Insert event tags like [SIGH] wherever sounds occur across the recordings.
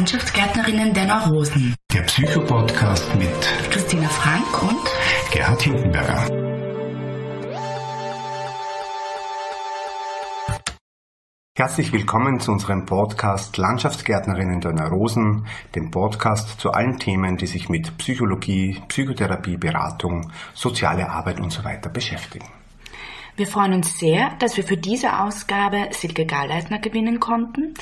Landschaftsgärtnerinnen der Neurosen. Der Psychopodcast mit Christina Frank und Gerhard Hindenberger. Herzlich willkommen zu unserem Podcast Landschaftsgärtnerinnen der Neurosen, dem Podcast zu allen Themen, die sich mit Psychologie, Psychotherapie, Beratung, soziale Arbeit und so weiter beschäftigen. Wir freuen uns sehr, dass wir für diese Ausgabe Silke Galeisner gewinnen konnten.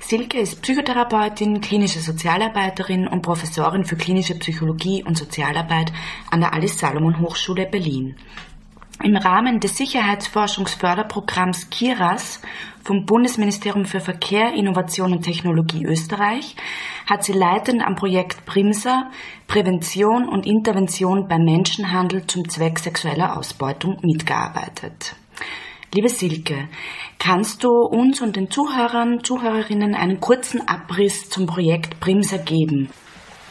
Silke ist Psychotherapeutin, klinische Sozialarbeiterin und Professorin für klinische Psychologie und Sozialarbeit an der Alice Salomon Hochschule Berlin. Im Rahmen des Sicherheitsforschungsförderprogramms KIRAS vom Bundesministerium für Verkehr, Innovation und Technologie Österreich hat sie leitend am Projekt PRIMSA Prävention und Intervention beim Menschenhandel zum Zweck sexueller Ausbeutung mitgearbeitet. Liebe Silke, kannst du uns und den Zuhörern, Zuhörerinnen einen kurzen Abriss zum Projekt PRIMSA geben?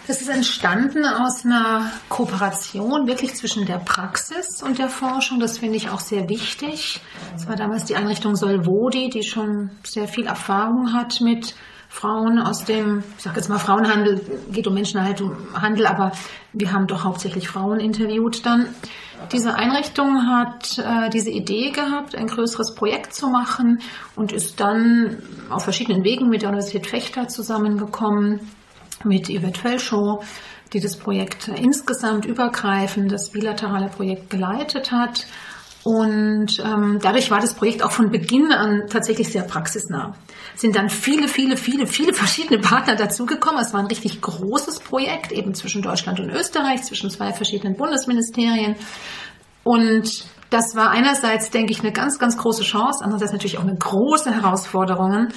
Das ist entstanden aus einer Kooperation wirklich zwischen der Praxis und der Forschung. Das finde ich auch sehr wichtig. Es war damals die Einrichtung Solvodi, die schon sehr viel Erfahrung hat mit Frauen aus dem, ich sage jetzt mal Frauenhandel, geht um Menschenhandel, aber wir haben doch hauptsächlich Frauen interviewt dann. Diese Einrichtung hat äh, diese Idee gehabt, ein größeres Projekt zu machen und ist dann auf verschiedenen Wegen mit der Universität Fechter zusammengekommen mit Yvette Felschow, die das Projekt insgesamt übergreifend, das bilaterale Projekt geleitet hat. Und ähm, dadurch war das Projekt auch von Beginn an tatsächlich sehr praxisnah. Sind dann viele, viele, viele, viele verschiedene Partner dazugekommen. Es war ein richtig großes Projekt, eben zwischen Deutschland und Österreich, zwischen zwei verschiedenen Bundesministerien. Und das war einerseits, denke ich, eine ganz, ganz große Chance, andererseits natürlich auch eine große Herausforderung,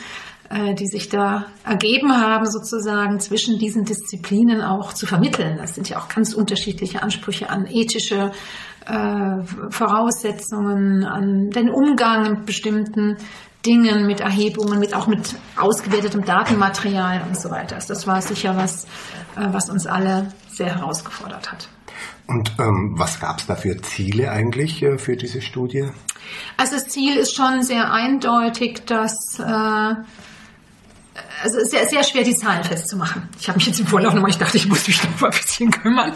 äh, die sich da ergeben haben, sozusagen zwischen diesen Disziplinen auch zu vermitteln. Das sind ja auch ganz unterschiedliche Ansprüche an ethische äh, Voraussetzungen, an den Umgang mit bestimmten Dingen, mit Erhebungen, mit auch mit ausgewertetem Datenmaterial und so weiter. Also das war sicher was, äh, was uns alle sehr herausgefordert hat. Und ähm, was gab es da für Ziele eigentlich äh, für diese Studie? Also das Ziel ist schon sehr eindeutig, dass äh, also sehr, sehr schwer, die Zahlen festzumachen. Ich habe mich jetzt im Vorlauf nochmal, ich dachte, ich muss mich noch mal ein bisschen kümmern,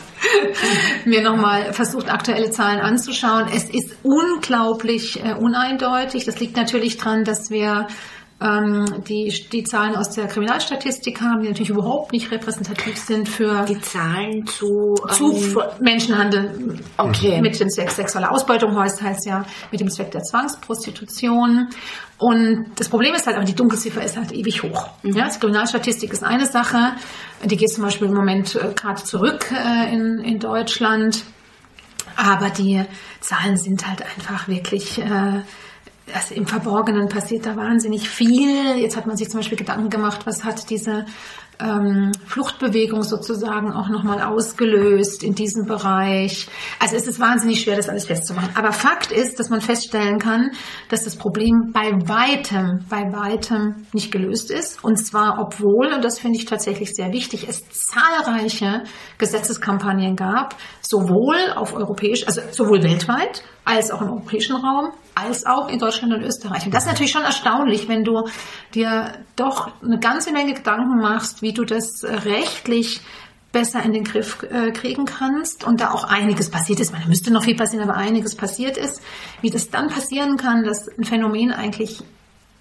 [LAUGHS] mir nochmal versucht, aktuelle Zahlen anzuschauen. Es ist unglaublich äh, uneindeutig. Das liegt natürlich daran, dass wir die, die Zahlen aus der Kriminalstatistik haben, die natürlich überhaupt nicht repräsentativ sind für die Zahlen zu, zu ähm, Menschenhandel okay. mit dem Zweck sexueller Ausbeutung heißt heißt ja mit dem Zweck der Zwangsprostitution. Und das Problem ist halt, aber die Dunkelziffer ist halt ewig hoch. Mhm. Ja, die Kriminalstatistik ist eine Sache, die geht zum Beispiel im Moment äh, gerade zurück äh, in, in Deutschland. Aber die Zahlen sind halt einfach wirklich äh, also im Verborgenen passiert da wahnsinnig viel. Jetzt hat man sich zum Beispiel Gedanken gemacht, was hat diese ähm, Fluchtbewegung sozusagen auch nochmal ausgelöst in diesem Bereich. Also es ist wahnsinnig schwer, das alles festzumachen. Aber Fakt ist, dass man feststellen kann, dass das Problem bei weitem, bei weitem nicht gelöst ist. Und zwar, obwohl, und das finde ich tatsächlich sehr wichtig, es zahlreiche Gesetzeskampagnen gab, sowohl auf europäisch, also sowohl weltweit als auch im europäischen Raum, als auch in Deutschland und Österreich. Und das ist natürlich schon erstaunlich, wenn du dir doch eine ganze Menge Gedanken machst, wie du das rechtlich besser in den Griff äh, kriegen kannst und da auch einiges passiert ist. Man müsste noch viel passieren, aber einiges passiert ist. Wie das dann passieren kann, dass ein Phänomen eigentlich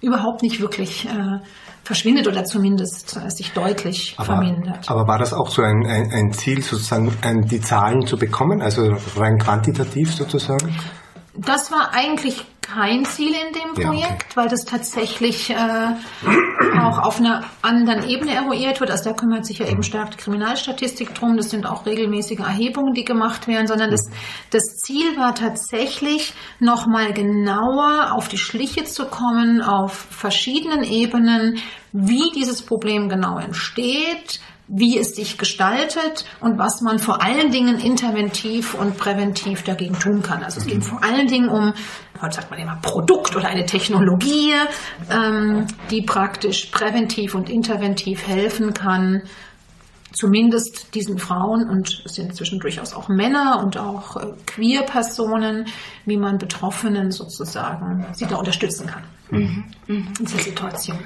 überhaupt nicht wirklich äh, verschwindet oder zumindest äh, sich deutlich aber, vermindert. Aber war das auch so ein, ein, ein Ziel, sozusagen ein, die Zahlen zu bekommen, also rein quantitativ sozusagen? Das war eigentlich kein Ziel in dem Projekt, ja, okay. weil das tatsächlich äh, auch auf einer anderen Ebene eruiert wird. Also da kümmert sich ja eben stark die Kriminalstatistik drum. Das sind auch regelmäßige Erhebungen, die gemacht werden, sondern das, das Ziel war tatsächlich nochmal genauer auf die Schliche zu kommen, auf verschiedenen Ebenen, wie dieses Problem genau entsteht, wie es sich gestaltet und was man vor allen Dingen interventiv und präventiv dagegen tun kann. Also es geht vor allen Dingen um, heute sagt man immer Produkt oder eine Technologie, ähm, die praktisch präventiv und interventiv helfen kann, zumindest diesen Frauen und es sind inzwischen durchaus auch Männer und auch äh, Queer-Personen, wie man Betroffenen sozusagen sie da unterstützen kann mhm. Mhm. in dieser Situation.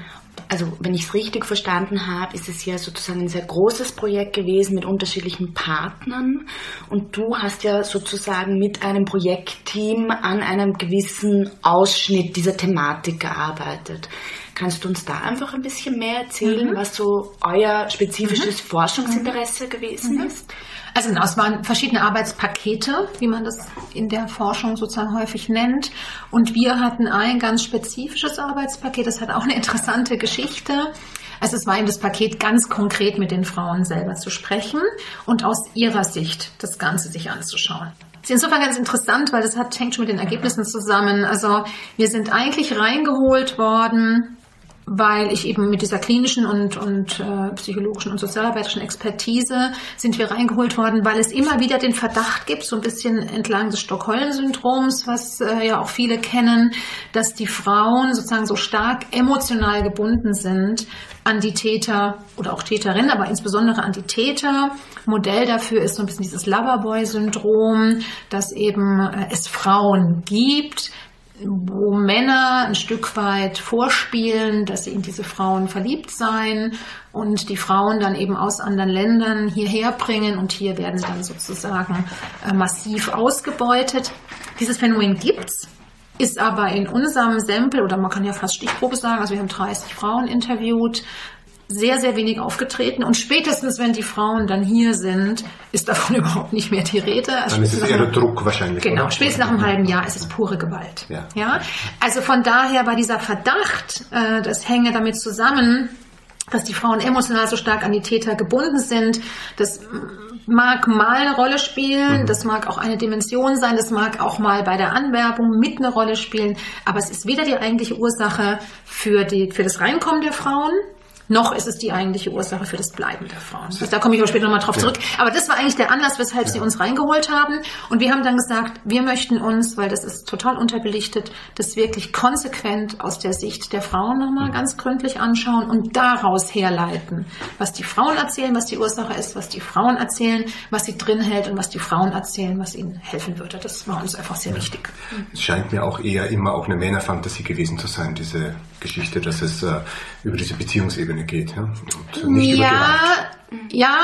Also wenn ich es richtig verstanden habe, ist es ja sozusagen ein sehr großes Projekt gewesen mit unterschiedlichen Partnern. Und du hast ja sozusagen mit einem Projektteam an einem gewissen Ausschnitt dieser Thematik gearbeitet. Kannst du uns da einfach ein bisschen mehr erzählen, mhm. was so euer spezifisches mhm. Forschungsinteresse mhm. gewesen mhm. ist? Also genau, es waren verschiedene Arbeitspakete, wie man das in der Forschung sozusagen häufig nennt. Und wir hatten ein ganz spezifisches Arbeitspaket, das hat auch eine interessante Geschichte. Also es war eben das Paket, ganz konkret mit den Frauen selber zu sprechen und aus ihrer Sicht das Ganze sich anzuschauen. Das ist insofern ganz interessant, weil das hat, hängt schon mit den Ergebnissen zusammen. Also wir sind eigentlich reingeholt worden weil ich eben mit dieser klinischen und, und äh, psychologischen und sozialarbeiterischen Expertise sind wir reingeholt worden, weil es immer wieder den Verdacht gibt, so ein bisschen entlang des Stockholm-Syndroms, was äh, ja auch viele kennen, dass die Frauen sozusagen so stark emotional gebunden sind an die Täter oder auch Täterinnen, aber insbesondere an die Täter. Modell dafür ist so ein bisschen dieses Loverboy-Syndrom, dass eben äh, es Frauen gibt, wo Männer ein Stück weit vorspielen, dass sie in diese Frauen verliebt seien und die Frauen dann eben aus anderen Ländern hierher bringen und hier werden dann sozusagen äh, massiv ausgebeutet. Dieses Phänomen gibt's, ist aber in unserem Sample oder man kann ja fast Stichprobe sagen, also wir haben 30 Frauen interviewt, sehr, sehr wenig aufgetreten. Und spätestens, wenn die Frauen dann hier sind, ist davon [LAUGHS] überhaupt nicht mehr die Rede. Also dann ist es eher Druck wahrscheinlich. Genau, oder? spätestens nach einem halben Jahr ist es pure Gewalt. Ja. ja? Also von daher war dieser Verdacht, äh, das hänge damit zusammen, dass die Frauen emotional so stark an die Täter gebunden sind. Das mag mal eine Rolle spielen, mhm. das mag auch eine Dimension sein, das mag auch mal bei der Anwerbung mit eine Rolle spielen, aber es ist weder die eigentliche Ursache für, die, für das Reinkommen der Frauen, noch ist es die eigentliche Ursache für das Bleiben der Frauen. Also da komme ich aber später nochmal drauf ja. zurück. Aber das war eigentlich der Anlass, weshalb ja. sie uns reingeholt haben. Und wir haben dann gesagt, wir möchten uns, weil das ist total unterbelichtet, das wirklich konsequent aus der Sicht der Frauen nochmal mhm. ganz gründlich anschauen und daraus herleiten, was die Frauen erzählen, was die Ursache ist, was die Frauen erzählen, was sie drin hält und was die Frauen erzählen, was ihnen helfen würde. Das war uns einfach sehr ja. wichtig. Es scheint mir auch eher immer auch eine Männerfantasie gewesen zu sein, diese Geschichte, dass es äh, über diese Beziehungsebene geht. Ja, ja, ja,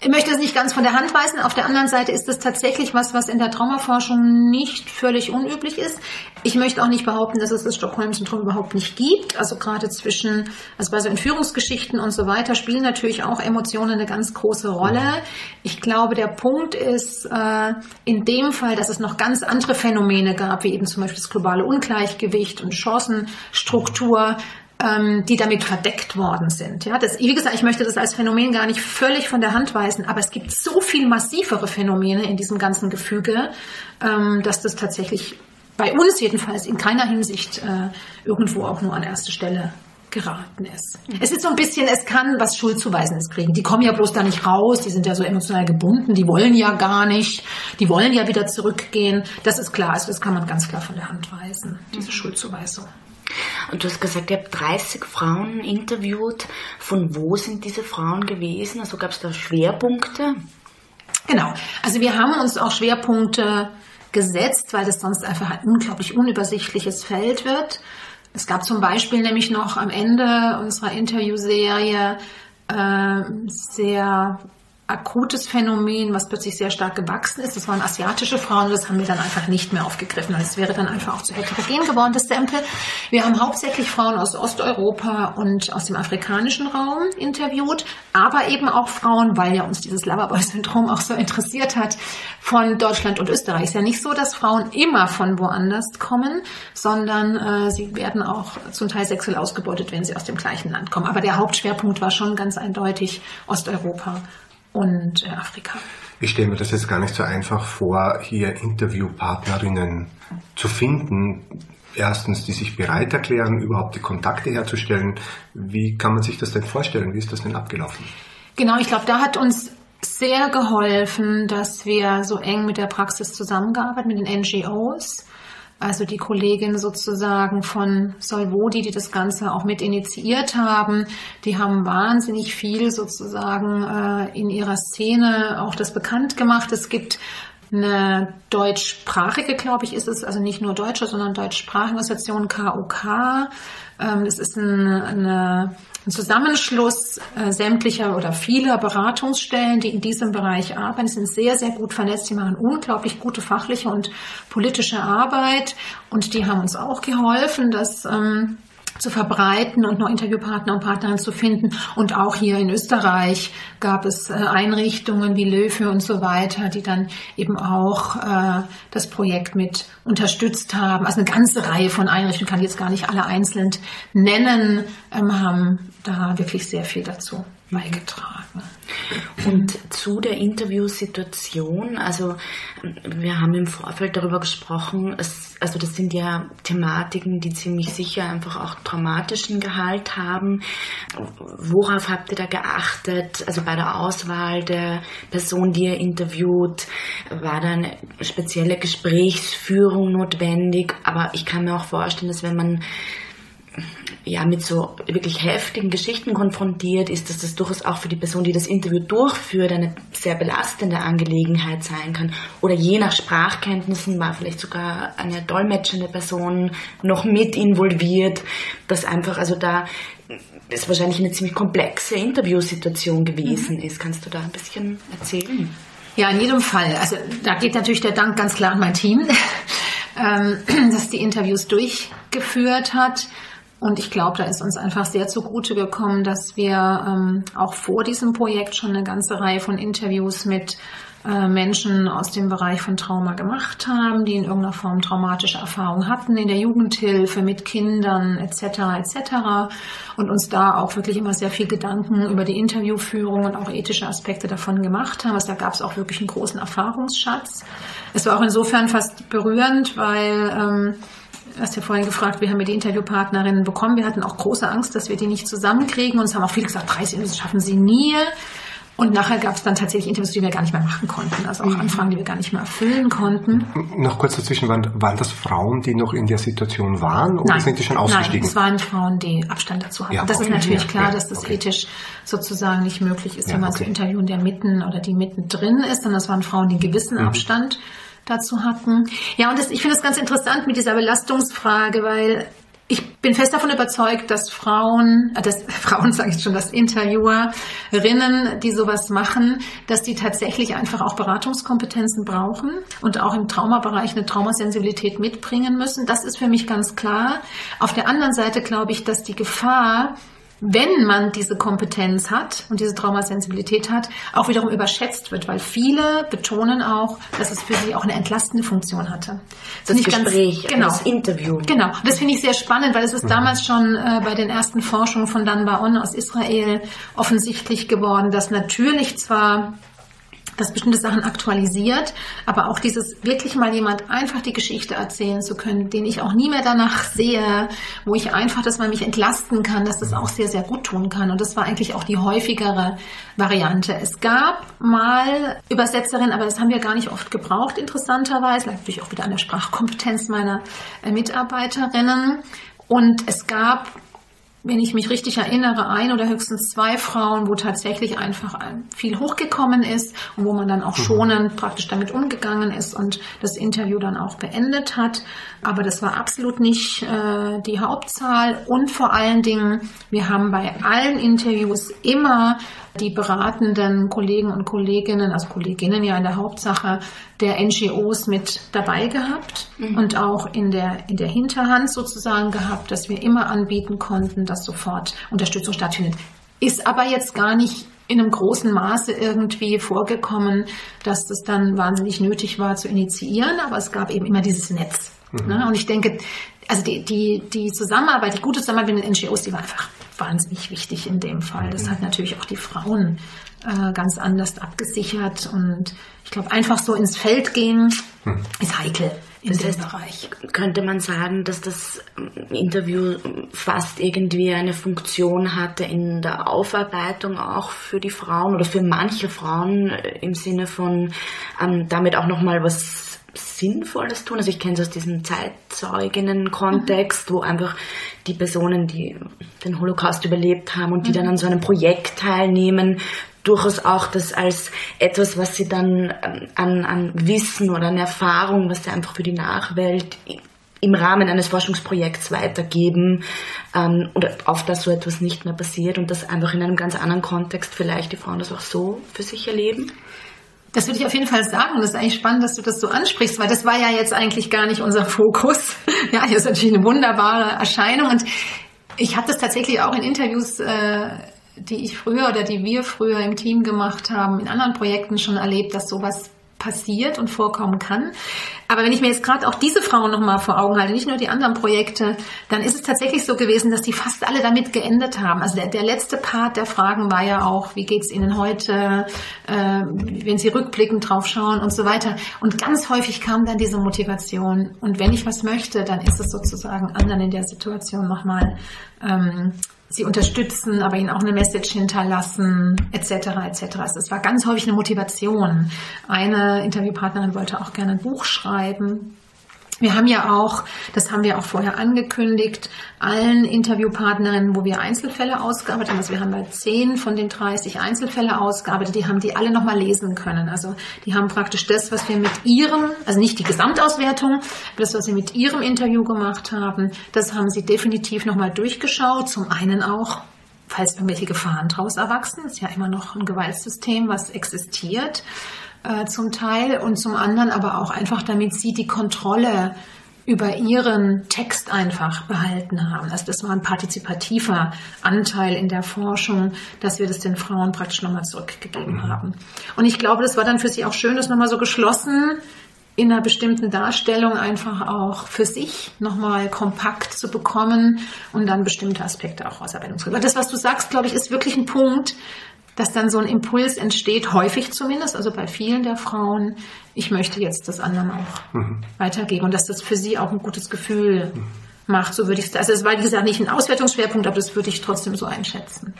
ich möchte es nicht ganz von der Hand weisen. Auf der anderen Seite ist es tatsächlich was, was in der Traumaforschung nicht völlig unüblich ist. Ich möchte auch nicht behaupten, dass es das Stockholm-Syndrom überhaupt nicht gibt. Also gerade zwischen, also bei so Entführungsgeschichten und so weiter spielen natürlich auch Emotionen eine ganz große Rolle. Ich glaube, der Punkt ist äh, in dem Fall, dass es noch ganz andere Phänomene gab, wie eben zum Beispiel das globale Ungleichgewicht und Chancenstruktur, ähm, die damit verdeckt worden sind. Ja, das, wie gesagt, ich möchte das als Phänomen gar nicht völlig von der Hand weisen, aber es gibt so viel massivere Phänomene in diesem ganzen Gefüge, ähm, dass das tatsächlich bei uns jedenfalls in keiner Hinsicht äh, irgendwo auch nur an erste Stelle geraten ist. Mhm. Es ist so ein bisschen, es kann was Schuldzuweisendes kriegen. Die kommen ja bloß da nicht raus, die sind ja so emotional gebunden, die wollen ja gar nicht, die wollen ja wieder zurückgehen. Das ist klar, also das kann man ganz klar von der Hand weisen, diese Schuldzuweisung. Und du hast gesagt, ihr habt 30 Frauen interviewt. Von wo sind diese Frauen gewesen? Also gab es da Schwerpunkte? Genau. Also wir haben uns auch Schwerpunkte gesetzt, weil das sonst einfach ein unglaublich unübersichtliches Feld wird. Es gab zum Beispiel nämlich noch am Ende unserer Interviewserie äh, sehr akutes Phänomen, was plötzlich sehr stark gewachsen ist. Das waren asiatische Frauen, das haben wir dann einfach nicht mehr aufgegriffen. Das wäre dann einfach auch zu heterogen geworden, das Sample. Wir haben hauptsächlich Frauen aus Osteuropa und aus dem afrikanischen Raum interviewt, aber eben auch Frauen, weil ja uns dieses Loverboy-Syndrom auch so interessiert hat, von Deutschland und Österreich. Es ist ja nicht so, dass Frauen immer von woanders kommen, sondern äh, sie werden auch zum Teil sexuell ausgebeutet, wenn sie aus dem gleichen Land kommen. Aber der Hauptschwerpunkt war schon ganz eindeutig Osteuropa und äh, Afrika. Ich stelle mir das jetzt gar nicht so einfach vor, hier Interviewpartnerinnen zu finden. Erstens, die sich bereit erklären, überhaupt die Kontakte herzustellen. Wie kann man sich das denn vorstellen? Wie ist das denn abgelaufen? Genau, ich glaube, da hat uns sehr geholfen, dass wir so eng mit der Praxis zusammengearbeitet, mit den NGOs also die Kollegin sozusagen von Solvodi, die das Ganze auch mit initiiert haben, die haben wahnsinnig viel sozusagen äh, in ihrer Szene auch das bekannt gemacht. Es gibt eine deutschsprachige, glaube ich, ist es, also nicht nur deutsche, sondern deutschsprachige Organisation KOK. Ähm, das ist eine, eine ein Zusammenschluss äh, sämtlicher oder vieler Beratungsstellen, die in diesem Bereich arbeiten. Sind sehr, sehr gut vernetzt. Die machen unglaublich gute fachliche und politische Arbeit. Und die haben uns auch geholfen, dass ähm, zu verbreiten und noch Interviewpartner und Partnerinnen zu finden. Und auch hier in Österreich gab es äh, Einrichtungen wie Löwe und so weiter, die dann eben auch äh, das Projekt mit unterstützt haben. Also eine ganze Reihe von Einrichtungen, kann ich jetzt gar nicht alle einzeln nennen, ähm, haben da wirklich sehr viel dazu beigetragen. Und zu der Interviewsituation, also wir haben im Vorfeld darüber gesprochen, es, also das sind ja Thematiken, die ziemlich sicher einfach auch traumatischen Gehalt haben. Worauf habt ihr da geachtet? Also bei der Auswahl der Person, die ihr interviewt, war da eine spezielle Gesprächsführung notwendig? Aber ich kann mir auch vorstellen, dass wenn man ja, mit so wirklich heftigen Geschichten konfrontiert ist, dass das durchaus auch für die Person, die das Interview durchführt, eine sehr belastende Angelegenheit sein kann. Oder je nach Sprachkenntnissen war vielleicht sogar eine dolmetschende Person noch mit involviert, dass einfach, also da ist wahrscheinlich eine ziemlich komplexe Interviewsituation gewesen mhm. ist. Kannst du da ein bisschen erzählen? Ja, in jedem Fall. Also da geht natürlich der Dank ganz klar an mein Team, [LAUGHS] ähm, [CLEARS THROAT] das die Interviews durchgeführt hat. Und ich glaube, da ist uns einfach sehr zugute gekommen, dass wir ähm, auch vor diesem Projekt schon eine ganze Reihe von Interviews mit äh, Menschen aus dem Bereich von Trauma gemacht haben, die in irgendeiner Form traumatische Erfahrungen hatten in der Jugendhilfe mit Kindern etc. etc. und uns da auch wirklich immer sehr viel Gedanken über die Interviewführung und auch ethische Aspekte davon gemacht haben. Also da gab es auch wirklich einen großen Erfahrungsschatz. Es war auch insofern fast berührend, weil ähm, Du hast ja vorhin gefragt, wie haben wir die Interviewpartnerinnen bekommen. Wir hatten auch große Angst, dass wir die nicht zusammenkriegen. Und es haben auch viele gesagt, 30 Interviews schaffen sie nie. Und nachher gab es dann tatsächlich Interviews, die wir gar nicht mehr machen konnten. Also auch mhm. Anfragen, die wir gar nicht mehr erfüllen konnten. Noch kurz dazwischen, waren, waren das Frauen, die noch in der Situation waren oder nein, sind die schon ausgestiegen? Nein, es waren Frauen, die Abstand dazu hatten. Ja, das okay, ist natürlich ja, klar, ja, dass das okay. ethisch sozusagen nicht möglich ist, jemand okay. zu interviewen, der mitten oder die mittendrin ist. Sondern das waren Frauen, die einen gewissen mhm. Abstand dazu hatten. Ja, und das, ich finde es ganz interessant mit dieser Belastungsfrage, weil ich bin fest davon überzeugt, dass Frauen, äh, dass [LAUGHS] Frauen sage ich schon, dass Interviewerinnen, die sowas machen, dass die tatsächlich einfach auch Beratungskompetenzen brauchen und auch im Traumabereich eine Traumasensibilität mitbringen müssen. Das ist für mich ganz klar. Auf der anderen Seite glaube ich, dass die Gefahr, wenn man diese Kompetenz hat und diese Traumasensibilität hat, auch wiederum überschätzt wird, weil viele betonen auch, dass es für sie auch eine entlastende Funktion hatte. Das, das Gespräch, ganz, genau, das Interview. Genau, das finde ich sehr spannend, weil es ist mhm. damals schon äh, bei den ersten Forschungen von Dan Baon aus Israel offensichtlich geworden, dass natürlich zwar dass bestimmte Sachen aktualisiert, aber auch dieses wirklich mal jemand einfach die Geschichte erzählen zu können, den ich auch nie mehr danach sehe, wo ich einfach, dass man mich entlasten kann, dass das auch sehr, sehr gut tun kann. Und das war eigentlich auch die häufigere Variante. Es gab mal Übersetzerinnen, aber das haben wir gar nicht oft gebraucht, interessanterweise. Natürlich auch wieder an der Sprachkompetenz meiner äh, Mitarbeiterinnen. Und es gab wenn ich mich richtig erinnere, ein oder höchstens zwei Frauen, wo tatsächlich einfach viel hochgekommen ist und wo man dann auch mhm. schonend praktisch damit umgegangen ist und das Interview dann auch beendet hat. Aber das war absolut nicht äh, die Hauptzahl und vor allen Dingen, wir haben bei allen Interviews immer die beratenden Kollegen und Kolleginnen, also Kolleginnen ja in der Hauptsache der NGOs mit dabei gehabt mhm. und auch in der, in der Hinterhand sozusagen gehabt, dass wir immer anbieten konnten, dass sofort Unterstützung stattfindet. Ist aber jetzt gar nicht in einem großen Maße irgendwie vorgekommen, dass das dann wahnsinnig nötig war zu initiieren, aber es gab eben immer dieses Netz. Mhm. Ne? Und ich denke, also die, die, die Zusammenarbeit, die gute Zusammenarbeit mit den NGOs, die war einfach wahnsinnig wichtig in dem Fall. Das hat natürlich auch die Frauen äh, ganz anders abgesichert und ich glaube, einfach so ins Feld gehen hm. ist heikel in das heißt, Bereich. Könnte man sagen, dass das Interview fast irgendwie eine Funktion hatte in der Aufarbeitung auch für die Frauen oder für manche Frauen im Sinne von ähm, damit auch nochmal was Sinnvolles tun. Also ich kenne es aus diesem Zeitzeuginnen-Kontext, mhm. wo einfach die Personen, die den Holocaust überlebt haben und die mhm. dann an so einem Projekt teilnehmen, durchaus auch das als etwas, was sie dann ähm, an, an Wissen oder an Erfahrung, was sie einfach für die Nachwelt im Rahmen eines Forschungsprojekts weitergeben ähm, oder auf das so etwas nicht mehr passiert und dass einfach in einem ganz anderen Kontext vielleicht die Frauen das auch so für sich erleben? Das würde ich auf jeden Fall sagen. Das ist eigentlich spannend, dass du das so ansprichst, weil das war ja jetzt eigentlich gar nicht unser Fokus. [LAUGHS] Ja, hier ist natürlich eine wunderbare Erscheinung und ich habe das tatsächlich auch in Interviews, äh, die ich früher oder die wir früher im Team gemacht haben, in anderen Projekten schon erlebt, dass sowas passiert und vorkommen kann. Aber wenn ich mir jetzt gerade auch diese Frauen nochmal vor Augen halte, nicht nur die anderen Projekte, dann ist es tatsächlich so gewesen, dass die fast alle damit geendet haben. Also der, der letzte Part der Fragen war ja auch, wie geht's Ihnen heute, äh, wenn Sie rückblickend drauf schauen und so weiter. Und ganz häufig kam dann diese Motivation. Und wenn ich was möchte, dann ist es sozusagen anderen in der Situation nochmal ähm, sie unterstützen, aber ihnen auch eine Message hinterlassen, etc. etc. Also es war ganz häufig eine Motivation. Eine Interviewpartnerin wollte auch gerne ein Buch schreiben. Wir haben ja auch, das haben wir auch vorher angekündigt, allen Interviewpartnerinnen, wo wir Einzelfälle ausgearbeitet haben, also wir haben bei zehn von den 30 Einzelfälle ausgearbeitet, die haben die alle nochmal lesen können. Also die haben praktisch das, was wir mit ihrem, also nicht die Gesamtauswertung, das, was wir mit ihrem Interview gemacht haben, das haben sie definitiv nochmal durchgeschaut. Zum einen auch, falls irgendwelche Gefahren daraus erwachsen, ist ja immer noch ein Gewaltsystem, was existiert äh, zum Teil und zum anderen aber auch einfach, damit sie die Kontrolle über ihren Text einfach behalten haben. Also das war ein partizipativer Anteil in der Forschung, dass wir das den Frauen praktisch nochmal zurückgegeben mhm. haben. Und ich glaube, das war dann für sie auch schön, das nochmal so geschlossen in einer bestimmten Darstellung einfach auch für sich nochmal kompakt zu bekommen und dann bestimmte Aspekte auch ausarbeiten zu können. Das, was du sagst, glaube ich, ist wirklich ein Punkt, dass dann so ein Impuls entsteht, häufig zumindest, also bei vielen der Frauen, ich möchte jetzt das anderen auch mhm. weitergeben und dass das für sie auch ein gutes Gefühl mhm. macht, so würde ich also es war wie gesagt nicht ein Auswertungsschwerpunkt, aber das würde ich trotzdem so einschätzen.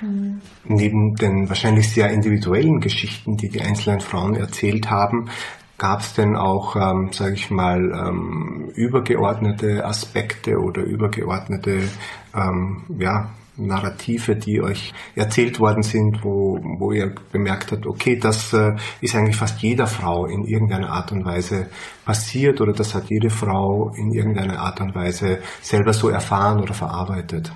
Mhm. Neben den wahrscheinlich sehr individuellen Geschichten, die die einzelnen Frauen erzählt haben, Gab es denn auch, ähm, sage ich mal, ähm, übergeordnete Aspekte oder übergeordnete ähm, ja, Narrative, die euch erzählt worden sind, wo, wo ihr bemerkt habt, okay, das äh, ist eigentlich fast jeder Frau in irgendeiner Art und Weise passiert oder das hat jede Frau in irgendeiner Art und Weise selber so erfahren oder verarbeitet?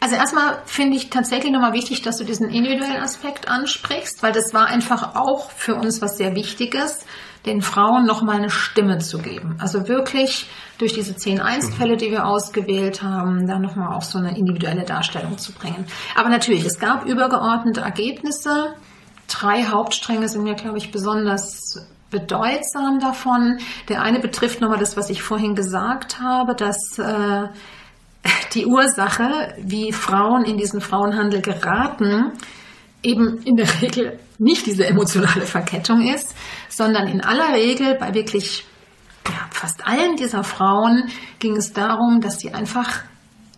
Also erstmal finde ich tatsächlich nochmal wichtig, dass du diesen individuellen Aspekt ansprichst, weil das war einfach auch für uns was sehr Wichtiges den Frauen nochmal eine Stimme zu geben. Also wirklich durch diese zehn Einzelfälle, die wir ausgewählt haben, da nochmal auch so eine individuelle Darstellung zu bringen. Aber natürlich, es gab übergeordnete Ergebnisse. Drei Hauptstränge sind mir, glaube ich, besonders bedeutsam davon. Der eine betrifft nochmal das, was ich vorhin gesagt habe, dass äh, die Ursache, wie Frauen in diesen Frauenhandel geraten, eben in der Regel nicht diese emotionale Verkettung ist, sondern in aller Regel bei wirklich ja, fast allen dieser Frauen ging es darum, dass sie einfach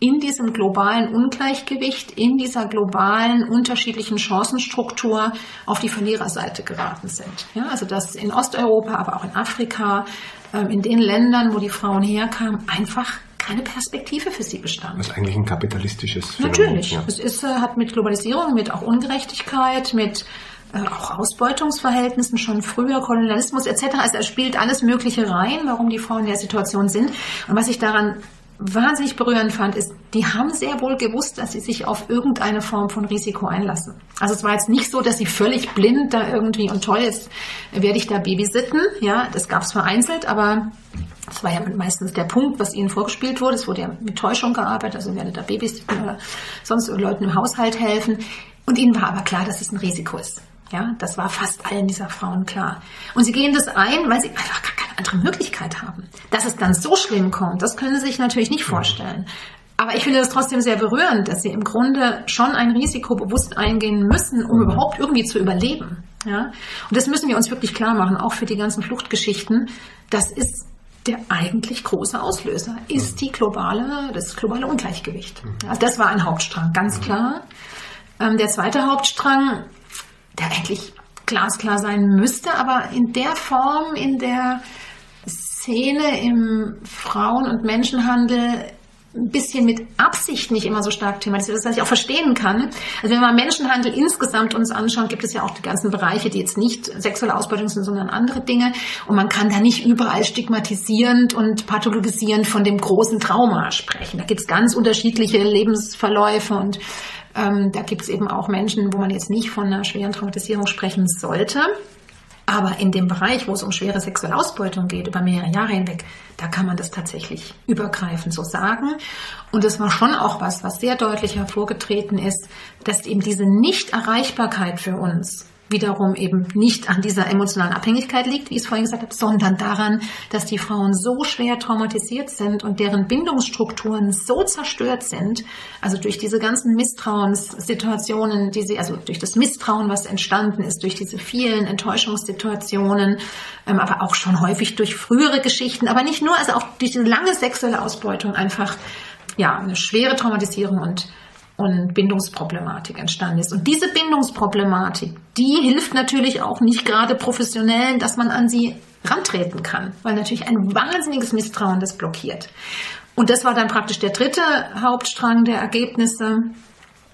in diesem globalen Ungleichgewicht, in dieser globalen unterschiedlichen Chancenstruktur auf die Verliererseite geraten sind. Ja, also dass in Osteuropa, aber auch in Afrika, ähm, in den Ländern, wo die Frauen herkamen, einfach keine Perspektive für sie bestand. Das ist eigentlich ein kapitalistisches Phänomen. Natürlich. Ja. Es ist, äh, hat mit Globalisierung, mit auch Ungerechtigkeit, mit auch Ausbeutungsverhältnissen schon früher, Kolonialismus etc. Also er spielt alles Mögliche rein, warum die Frauen in der Situation sind. Und was ich daran wahnsinnig berührend fand, ist, die haben sehr wohl gewusst, dass sie sich auf irgendeine Form von Risiko einlassen. Also es war jetzt nicht so, dass sie völlig blind da irgendwie und toll, jetzt werde ich da babysitten. Ja, das gab es vereinzelt, aber das war ja meistens der Punkt, was ihnen vorgespielt wurde. Es wurde ja mit Täuschung gearbeitet, also werde da babysitten oder sonst Leuten im Haushalt helfen. Und ihnen war aber klar, dass es ein Risiko ist. Ja, das war fast allen dieser Frauen klar. Und sie gehen das ein, weil sie einfach gar keine andere Möglichkeit haben. Dass es dann so schlimm kommt, das können sie sich natürlich nicht vorstellen. Aber ich finde das trotzdem sehr berührend, dass sie im Grunde schon ein Risiko bewusst eingehen müssen, um überhaupt irgendwie zu überleben. Ja? Und das müssen wir uns wirklich klar machen, auch für die ganzen Fluchtgeschichten. Das ist der eigentlich große Auslöser ist die globale, das globale Ungleichgewicht. Also das war ein Hauptstrang, ganz klar. Ähm, der zweite Hauptstrang, der eigentlich glasklar sein müsste, aber in der Form, in der Szene im Frauen- und Menschenhandel ein bisschen mit Absicht nicht immer so stark thematisiert was ich auch verstehen kann. Also wenn man Menschenhandel insgesamt uns anschaut, gibt es ja auch die ganzen Bereiche, die jetzt nicht sexuelle Ausbeutung sind, sondern andere Dinge. Und man kann da nicht überall stigmatisierend und pathologisierend von dem großen Trauma sprechen. Da gibt es ganz unterschiedliche Lebensverläufe und ähm, da gibt es eben auch Menschen, wo man jetzt nicht von einer schweren Traumatisierung sprechen sollte. Aber in dem Bereich, wo es um schwere sexuelle Ausbeutung geht, über mehrere Jahre hinweg, da kann man das tatsächlich übergreifend so sagen. Und es war schon auch was, was sehr deutlich hervorgetreten ist, dass eben diese Nichterreichbarkeit für uns wiederum eben nicht an dieser emotionalen Abhängigkeit liegt, wie ich es vorhin gesagt habe, sondern daran, dass die Frauen so schwer traumatisiert sind und deren Bindungsstrukturen so zerstört sind, also durch diese ganzen Misstrauenssituationen, die sie, also durch das Misstrauen, was entstanden ist, durch diese vielen Enttäuschungssituationen, ähm, aber auch schon häufig durch frühere Geschichten, aber nicht nur, also auch durch diese lange sexuelle Ausbeutung einfach, ja, eine schwere Traumatisierung und und Bindungsproblematik entstanden ist. Und diese Bindungsproblematik, die hilft natürlich auch nicht gerade Professionellen, dass man an sie rantreten kann, weil natürlich ein wahnsinniges Misstrauen das blockiert. Und das war dann praktisch der dritte Hauptstrang der Ergebnisse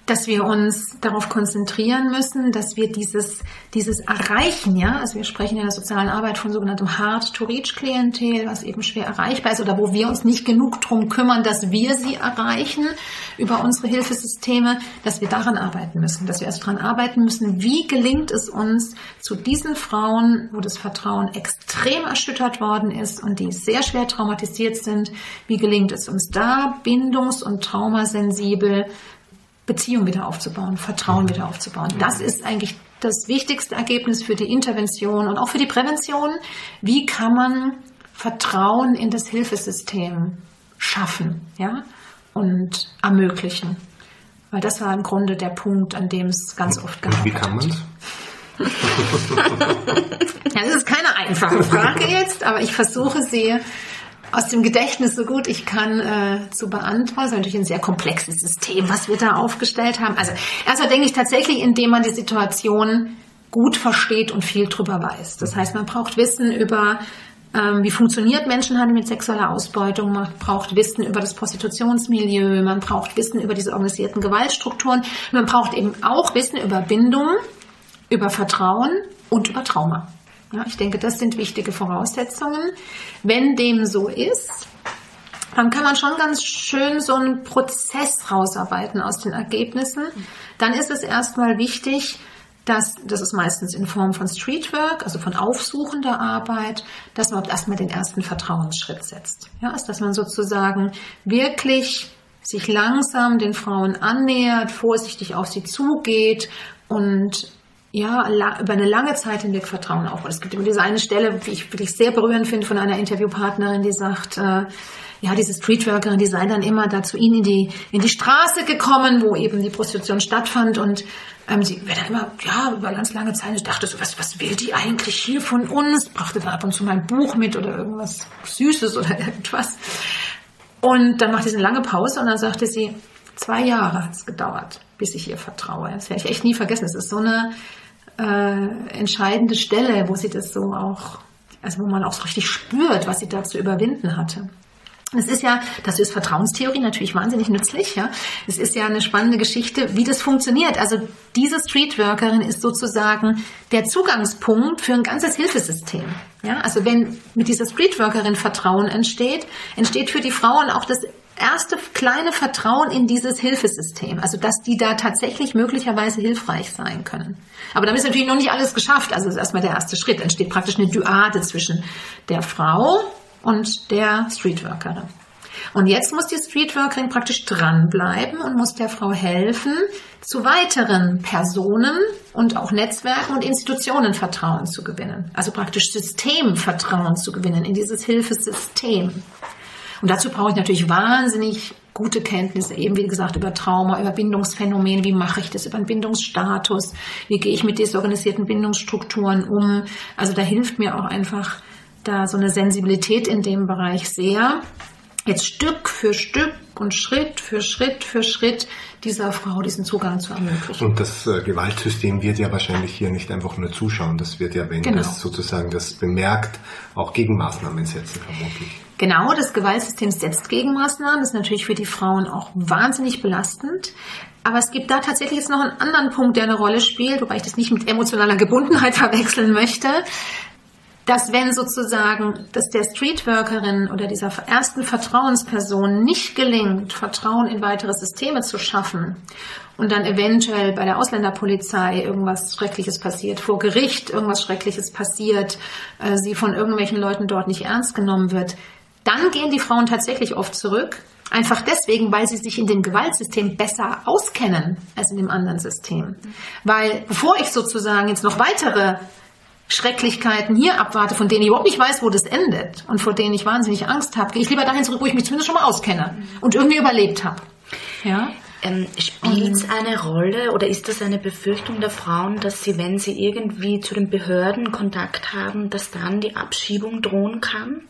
dass wir uns darauf konzentrieren müssen, dass wir dieses, dieses Erreichen, ja, also wir sprechen in der sozialen Arbeit von sogenanntem Hard-to-Reach-Klientel, was eben schwer erreichbar ist oder wo wir uns nicht genug drum kümmern, dass wir sie erreichen über unsere Hilfesysteme, dass wir daran arbeiten müssen, dass wir erst daran arbeiten müssen, wie gelingt es uns zu diesen Frauen, wo das Vertrauen extrem erschüttert worden ist und die sehr schwer traumatisiert sind, wie gelingt es uns da bindungs- und traumasensibel Beziehung wieder aufzubauen, Vertrauen wieder aufzubauen. Das ist eigentlich das wichtigste Ergebnis für die Intervention und auch für die Prävention. Wie kann man Vertrauen in das Hilfesystem schaffen, ja, und ermöglichen? Weil das war im Grunde der Punkt, an dem es ganz oft hat. Wie kann man es? [LAUGHS] ja, das ist keine einfache Frage jetzt, aber ich versuche sie aus dem Gedächtnis so gut ich kann äh, zu beantworten. Das ist natürlich ein sehr komplexes System, was wir da aufgestellt haben. Also erstmal denke ich tatsächlich, indem man die Situation gut versteht und viel drüber weiß. Das heißt, man braucht Wissen über ähm, wie funktioniert Menschenhandel mit sexueller Ausbeutung, man braucht Wissen über das Prostitutionsmilieu, man braucht Wissen über diese organisierten Gewaltstrukturen, man braucht eben auch Wissen über Bindung, über Vertrauen und über Trauma. Ja, ich denke, das sind wichtige Voraussetzungen. Wenn dem so ist, dann kann man schon ganz schön so einen Prozess rausarbeiten aus den Ergebnissen. Dann ist es erstmal wichtig, dass, das ist meistens in Form von Streetwork, also von aufsuchender Arbeit, dass man erstmal den ersten Vertrauensschritt setzt. Ja, also dass man sozusagen wirklich sich langsam den Frauen annähert, vorsichtig auf sie zugeht und ja, über eine lange Zeit hinweg Vertrauen aufbaut. Es gibt immer diese eine Stelle, die ich wirklich sehr berührend finde, von einer Interviewpartnerin, die sagt, äh, ja, diese Streetworkerin, die sei dann immer da zu ihnen in die, in die Straße gekommen, wo eben die Prostitution stattfand und ähm, sie wäre da immer, ja, über ganz lange Zeit, ich dachte so, was, was will die eigentlich hier von uns? Brachte da ab und zu mal ein Buch mit oder irgendwas Süßes oder [LAUGHS] irgendwas. Und dann machte sie eine lange Pause und dann sagte sie, zwei Jahre hat es gedauert, bis ich ihr vertraue. Das werde ich echt nie vergessen. Es ist so eine äh, entscheidende Stelle, wo sie das so auch, also wo man auch so richtig spürt, was sie da zu überwinden hatte. Es ist ja, das ist Vertrauenstheorie natürlich wahnsinnig nützlich, ja. Es ist ja eine spannende Geschichte, wie das funktioniert. Also diese Streetworkerin ist sozusagen der Zugangspunkt für ein ganzes Hilfesystem. Ja, also wenn mit dieser Streetworkerin Vertrauen entsteht, entsteht für die Frauen auch das erste kleine Vertrauen in dieses Hilfesystem, also dass die da tatsächlich möglicherweise hilfreich sein können. Aber damit ist natürlich noch nicht alles geschafft. Also das ist erstmal der erste Schritt. Entsteht praktisch eine Dyade zwischen der Frau und der Streetworkerin. Und jetzt muss die Streetworkerin praktisch dranbleiben und muss der Frau helfen, zu weiteren Personen und auch Netzwerken und Institutionen Vertrauen zu gewinnen. Also praktisch Systemvertrauen zu gewinnen in dieses Hilfesystem. Und dazu brauche ich natürlich wahnsinnig gute Kenntnisse, eben wie gesagt, über Trauma, über Bindungsphänomene, wie mache ich das, über einen Bindungsstatus, wie gehe ich mit desorganisierten Bindungsstrukturen um. Also da hilft mir auch einfach da so eine Sensibilität in dem Bereich sehr. jetzt Stück für Stück und Schritt für Schritt für Schritt dieser Frau diesen Zugang zu ermöglichen. Und das äh, Gewaltsystem wird ja wahrscheinlich hier nicht einfach nur zuschauen, das wird ja, wenn genau. das sozusagen das bemerkt, auch Gegenmaßnahmen setzen vermutlich. Genau, das Gewaltsystem setzt Gegenmaßnahmen, ist natürlich für die Frauen auch wahnsinnig belastend. Aber es gibt da tatsächlich jetzt noch einen anderen Punkt, der eine Rolle spielt, wobei ich das nicht mit emotionaler Gebundenheit [LAUGHS] verwechseln möchte dass wenn sozusagen, dass der Streetworkerin oder dieser ersten Vertrauensperson nicht gelingt, Vertrauen in weitere Systeme zu schaffen und dann eventuell bei der Ausländerpolizei irgendwas Schreckliches passiert, vor Gericht irgendwas Schreckliches passiert, äh, sie von irgendwelchen Leuten dort nicht ernst genommen wird, dann gehen die Frauen tatsächlich oft zurück. Einfach deswegen, weil sie sich in dem Gewaltsystem besser auskennen als in dem anderen System. Weil bevor ich sozusagen jetzt noch weitere Schrecklichkeiten hier abwarte, von denen ich überhaupt nicht weiß, wo das endet und vor denen ich wahnsinnig Angst habe, gehe ich lieber dahin zurück, wo ich mich zumindest schon mal auskenne und irgendwie überlebt habe. Ja? Ähm, Spielt es eine Rolle oder ist das eine Befürchtung der Frauen, dass sie, wenn sie irgendwie zu den Behörden Kontakt haben, dass dann die Abschiebung drohen kann?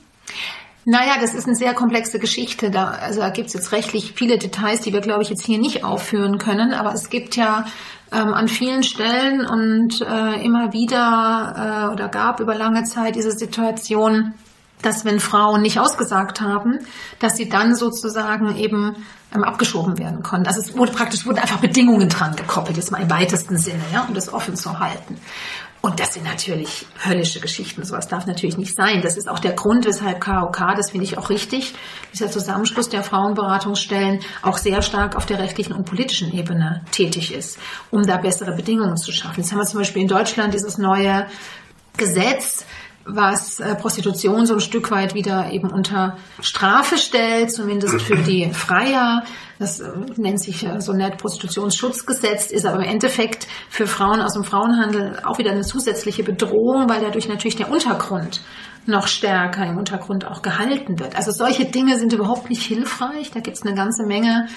Naja, das ist eine sehr komplexe Geschichte. Da, also da gibt es jetzt rechtlich viele Details, die wir, glaube ich, jetzt hier nicht aufführen können. Aber es gibt ja ähm, an vielen Stellen und äh, immer wieder äh, oder gab über lange Zeit diese Situation, dass wenn Frauen nicht ausgesagt haben, dass sie dann sozusagen eben ähm, abgeschoben werden konnten. Also es wurde praktisch wurden einfach Bedingungen dran gekoppelt, jetzt mal im weitesten Sinne, ja, um das offen zu halten. Und das sind natürlich höllische Geschichten. Sowas darf natürlich nicht sein. Das ist auch der Grund, weshalb KOK, das finde ich auch richtig, dieser Zusammenschluss der Frauenberatungsstellen auch sehr stark auf der rechtlichen und politischen Ebene tätig ist, um da bessere Bedingungen zu schaffen. Jetzt haben wir zum Beispiel in Deutschland dieses neue Gesetz, was äh, Prostitution so ein Stück weit wieder eben unter Strafe stellt, zumindest für die [CLEARS THROAT] Freier. Das äh, nennt sich so nett Prostitutionsschutzgesetz, ist aber im Endeffekt für Frauen aus dem Frauenhandel auch wieder eine zusätzliche Bedrohung, weil dadurch natürlich der Untergrund noch stärker im Untergrund auch gehalten wird. Also solche Dinge sind überhaupt nicht hilfreich. Da gibt es eine ganze Menge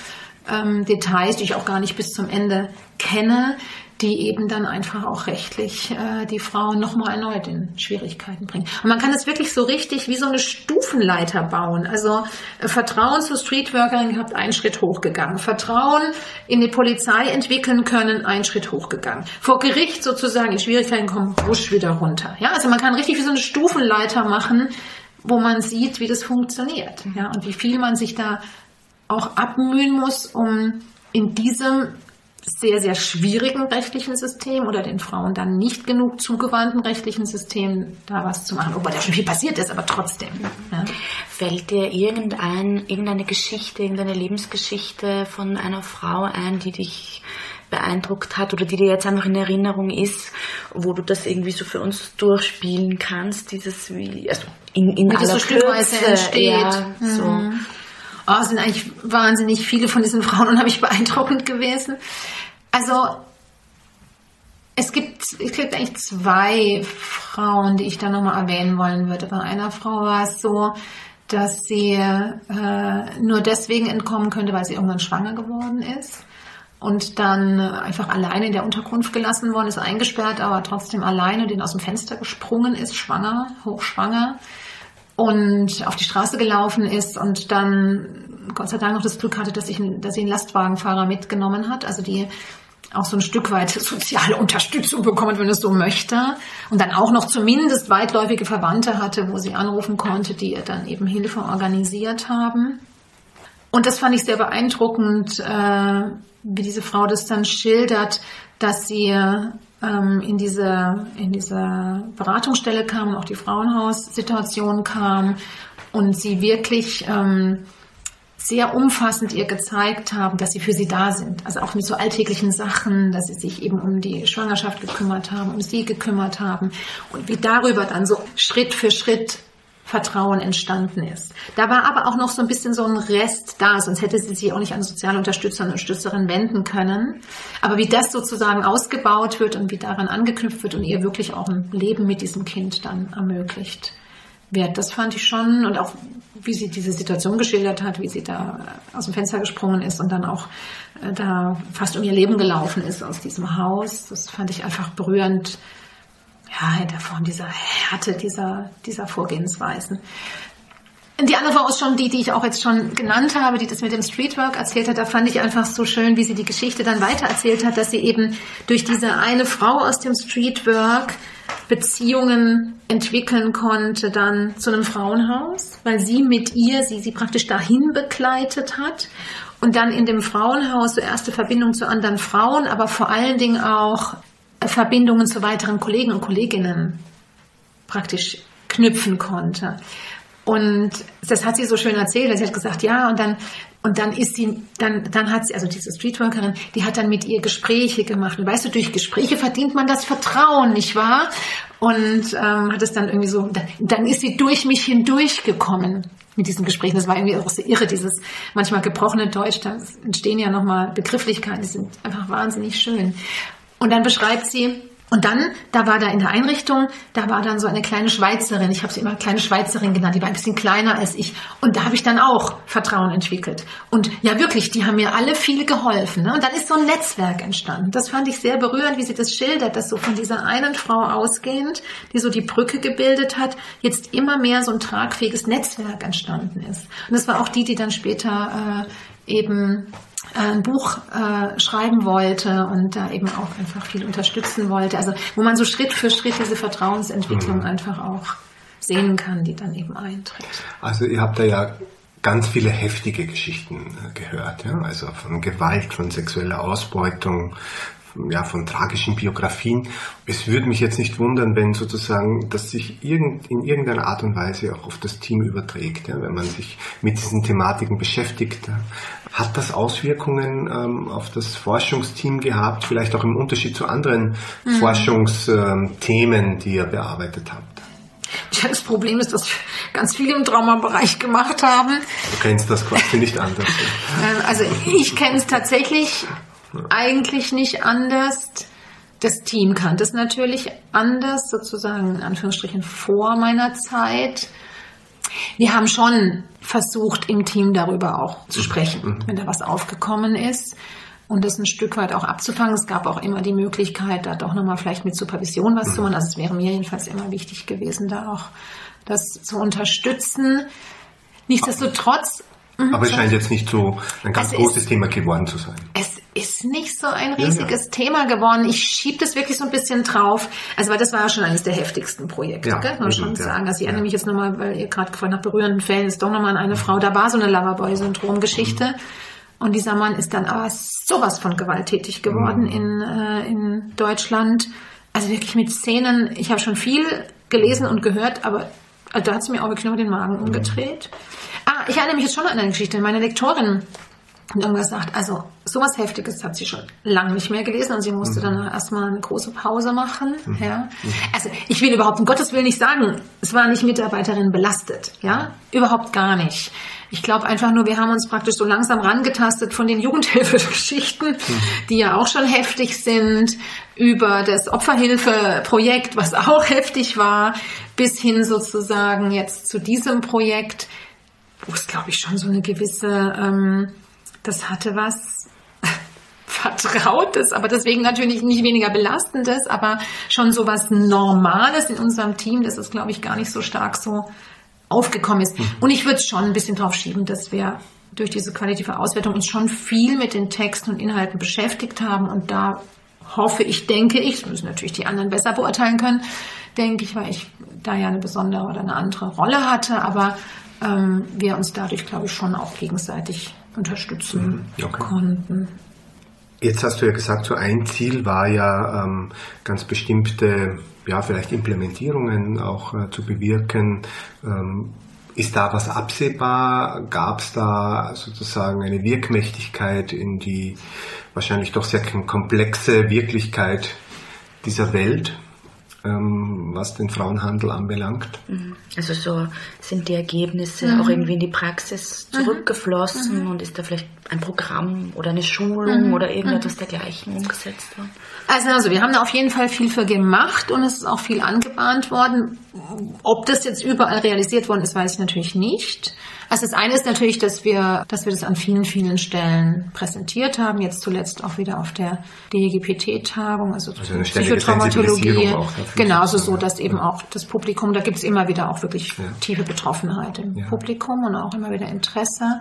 ähm, Details, die ich auch gar nicht bis zum Ende kenne, die eben dann einfach auch rechtlich äh, die Frauen nochmal erneut in Schwierigkeiten bringen. Und man kann es wirklich so richtig wie so eine Stufenleiter bauen. Also äh, Vertrauen zu Streetworkern gehabt, einen Schritt hochgegangen. Vertrauen in die Polizei entwickeln können, einen Schritt hochgegangen. Vor Gericht sozusagen in Schwierigkeiten kommen, wusch wieder runter. Ja, also man kann richtig wie so eine Stufenleiter machen, wo man sieht, wie das funktioniert. Ja, und wie viel man sich da auch abmühen muss, um in diesem sehr, sehr schwierigen rechtlichen System oder den Frauen dann nicht genug zugewandten rechtlichen System da was zu machen, obwohl da schon viel passiert ist, aber trotzdem. Ja. Fällt dir irgendein, irgendeine Geschichte, irgendeine Lebensgeschichte von einer Frau ein, die dich beeindruckt hat oder die dir jetzt einfach in Erinnerung ist, wo du das irgendwie so für uns durchspielen kannst, dieses wie, also in, in wie aller so Kürze, entsteht. Ja, mhm. so. Oh, sind eigentlich wahnsinnig viele von diesen Frauen unheimlich [LAUGHS] beeindruckend gewesen. Also es gibt, es gibt eigentlich zwei Frauen, die ich da nochmal erwähnen wollen würde. Bei einer Frau war es so, dass sie äh, nur deswegen entkommen könnte, weil sie irgendwann schwanger geworden ist und dann einfach alleine in der Unterkunft gelassen worden ist, eingesperrt, aber trotzdem alleine den aus dem Fenster gesprungen ist, schwanger, hochschwanger und auf die Straße gelaufen ist und dann Gott sei Dank noch das Glück hatte, dass, ich, dass sie einen Lastwagenfahrer mitgenommen hat, also die auch so ein Stück weit soziale Unterstützung bekommen, wenn es so möchte. Und dann auch noch zumindest weitläufige Verwandte hatte, wo sie anrufen konnte, die ihr dann eben Hilfe organisiert haben. Und das fand ich sehr beeindruckend, äh, wie diese Frau das dann schildert, dass sie in diese, in diese Beratungsstelle kam und auch die Frauenhaussituation kam und sie wirklich ähm, sehr umfassend ihr gezeigt haben, dass sie für sie da sind. Also auch mit so alltäglichen Sachen, dass sie sich eben um die Schwangerschaft gekümmert haben, um sie gekümmert haben und wie darüber dann so Schritt für Schritt Vertrauen entstanden ist. Da war aber auch noch so ein bisschen so ein Rest da, sonst hätte sie sich auch nicht an soziale Unterstützer und Unterstützerinnen wenden können. Aber wie das sozusagen ausgebaut wird und wie daran angeknüpft wird und ihr wirklich auch ein Leben mit diesem Kind dann ermöglicht wird, das fand ich schon und auch wie sie diese Situation geschildert hat, wie sie da aus dem Fenster gesprungen ist und dann auch äh, da fast um ihr Leben gelaufen ist aus diesem Haus. Das fand ich einfach berührend ja, davon dieser Härte dieser, dieser Vorgehensweisen. die andere Frau ist schon die, die ich auch jetzt schon genannt habe, die das mit dem Streetwork erzählt hat. Da fand ich einfach so schön, wie sie die Geschichte dann weiter erzählt hat, dass sie eben durch diese eine Frau aus dem Streetwork Beziehungen entwickeln konnte dann zu einem Frauenhaus, weil sie mit ihr sie, sie praktisch dahin begleitet hat und dann in dem Frauenhaus so erste Verbindungen zu anderen Frauen, aber vor allen Dingen auch Verbindungen zu weiteren Kollegen und Kolleginnen praktisch knüpfen konnte. Und das hat sie so schön erzählt. Sie hat gesagt, ja, und dann, und dann ist sie, dann, dann hat sie, also diese Streetworkerin, die hat dann mit ihr Gespräche gemacht. Und weißt du, durch Gespräche verdient man das Vertrauen, nicht wahr? Und ähm, hat es dann irgendwie so, dann, dann ist sie durch mich hindurchgekommen mit diesen Gesprächen. Das war irgendwie auch so irre, dieses manchmal gebrochene Deutsch. Da entstehen ja nochmal Begrifflichkeiten, die sind einfach wahnsinnig schön. Und dann beschreibt sie, und dann, da war da in der Einrichtung, da war dann so eine kleine Schweizerin, ich habe sie immer kleine Schweizerin genannt, die war ein bisschen kleiner als ich. Und da habe ich dann auch Vertrauen entwickelt. Und ja, wirklich, die haben mir alle viel geholfen. Ne? Und dann ist so ein Netzwerk entstanden. Das fand ich sehr berührend, wie sie das schildert, dass so von dieser einen Frau ausgehend, die so die Brücke gebildet hat, jetzt immer mehr so ein tragfähiges Netzwerk entstanden ist. Und das war auch die, die dann später äh, eben ein Buch äh, schreiben wollte und da eben auch einfach viel unterstützen wollte. Also wo man so Schritt für Schritt diese Vertrauensentwicklung mhm. einfach auch sehen kann, die dann eben eintritt. Also ihr habt da ja ganz viele heftige Geschichten äh, gehört, ja? also von Gewalt, von sexueller Ausbeutung, ja, von tragischen Biografien. Es würde mich jetzt nicht wundern, wenn sozusagen das sich irgend, in irgendeiner Art und Weise auch auf das Team überträgt, ja, wenn man sich mit diesen Thematiken beschäftigt. Hat das Auswirkungen ähm, auf das Forschungsteam gehabt, vielleicht auch im Unterschied zu anderen mhm. Forschungsthemen, die ihr bearbeitet habt? Das Problem ist, dass wir ganz viel im Traumabereich gemacht haben. Du kennst das quasi nicht anders. Ähm, also ich kenne es tatsächlich eigentlich nicht anders. Das Team kannte es natürlich anders, sozusagen in Anführungsstrichen vor meiner Zeit. Wir haben schon versucht, im Team darüber auch zu sprechen, mhm. wenn da was aufgekommen ist und das ein Stück weit auch abzufangen. Es gab auch immer die Möglichkeit, da doch nochmal vielleicht mit Supervision was zu machen. Also es wäre mir jedenfalls immer wichtig gewesen, da auch das zu unterstützen. Nichtsdestotrotz Mhm. Aber es scheint jetzt nicht so ein ganz es großes ist, Thema geworden zu sein. Es ist nicht so ein riesiges ja, ja. Thema geworden. Ich schiebe das wirklich so ein bisschen drauf. Also, weil das war ja schon eines der heftigsten Projekte, ja, gell? Kann man schon sagen. Also, ich erinnere mich jetzt nochmal, weil ihr gerade gefragt nach berührenden Fällen, ist doch nochmal eine Frau, da war so eine Loverboy-Syndrom-Geschichte. Mhm. Und dieser Mann ist dann aber sowas von gewalttätig geworden mhm. in, äh, in Deutschland. Also wirklich mit Szenen, ich habe schon viel gelesen und gehört, aber also da hat es mir auch wirklich nur den Magen mhm. Ah, ich erinnere mich jetzt schon an eine Geschichte. Meine Lektorin hat irgendwas gesagt, also sowas Heftiges hat sie schon lange nicht mehr gelesen und sie musste mhm. dann erstmal eine große Pause machen. Mhm. Ja. Mhm. Also ich will überhaupt um Gottes Willen nicht sagen, es war nicht Mitarbeiterin belastet. Ja, überhaupt gar nicht. Ich glaube einfach nur, wir haben uns praktisch so langsam rangetastet von den [LAUGHS] Jugendhilfegeschichten, mhm. die ja auch schon heftig sind, über das Opferhilfeprojekt, was auch [LAUGHS] heftig war, bis hin sozusagen jetzt zu diesem Projekt, wo es glaube ich schon so eine gewisse, ähm, das hatte was [LAUGHS] Vertrautes, aber deswegen natürlich nicht weniger Belastendes, aber schon so was Normales in unserem Team, das ist glaube ich gar nicht so stark so aufgekommen ist. Mhm. Und ich würde schon ein bisschen drauf schieben, dass wir durch diese qualitative Auswertung uns schon viel mit den Texten und Inhalten beschäftigt haben und da hoffe ich, denke ich, das müssen natürlich die anderen besser beurteilen können, denke ich, weil ich da ja eine besondere oder eine andere Rolle hatte, aber ähm, wir uns dadurch, glaube ich, schon auch gegenseitig unterstützen mhm. okay. konnten. Jetzt hast du ja gesagt, so ein Ziel war ja ähm, ganz bestimmte ja, vielleicht Implementierungen auch äh, zu bewirken. Ähm, ist da was absehbar? Gab es da sozusagen eine Wirkmächtigkeit in die wahrscheinlich doch sehr komplexe Wirklichkeit dieser Welt? ähm, was den Frauenhandel anbelangt. Mhm. Also so sind die Ergebnisse mhm. auch irgendwie in die Praxis zurückgeflossen mhm. und ist da vielleicht ein Programm oder eine Schulung mhm. oder irgendetwas mhm. dergleichen umgesetzt worden? Also, also wir haben da auf jeden Fall viel für gemacht und es ist auch viel angebahnt worden. Ob das jetzt überall realisiert worden ist, weiß ich natürlich nicht. Also das eine ist natürlich, dass wir, dass wir das an vielen, vielen Stellen präsentiert haben. Jetzt zuletzt auch wieder auf der DGPT-Tagung, also, also Psychotraumatologie. Genauso so, dass eben auch das Publikum, da gibt es immer wieder auch wirklich ja. tiefe Betroffenheit im ja. Publikum und auch immer wieder Interesse.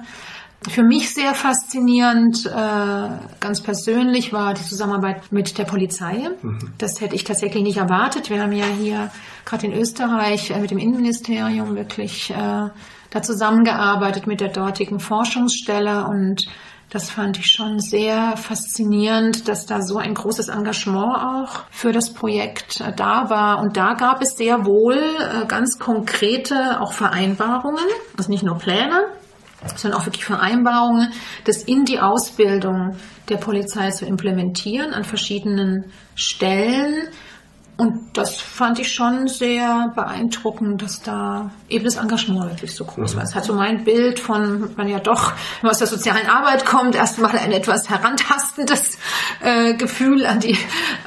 Für mich sehr faszinierend, äh, ganz persönlich, war die Zusammenarbeit mit der Polizei. Mhm. Das hätte ich tatsächlich nicht erwartet. Wir haben ja hier gerade in Österreich äh, mit dem Innenministerium wirklich äh, da zusammengearbeitet mit der dortigen Forschungsstelle und das fand ich schon sehr faszinierend, dass da so ein großes Engagement auch für das Projekt da war. Und da gab es sehr wohl ganz konkrete auch Vereinbarungen, also nicht nur Pläne, sondern auch wirklich Vereinbarungen, das in die Ausbildung der Polizei zu implementieren an verschiedenen Stellen. Und das fand ich schon sehr beeindruckend, dass da eben das Engagement wirklich so groß war. Es hat so mein Bild von, man ja doch, wenn man aus der sozialen Arbeit kommt, erstmal ein etwas herantastendes äh, Gefühl an die,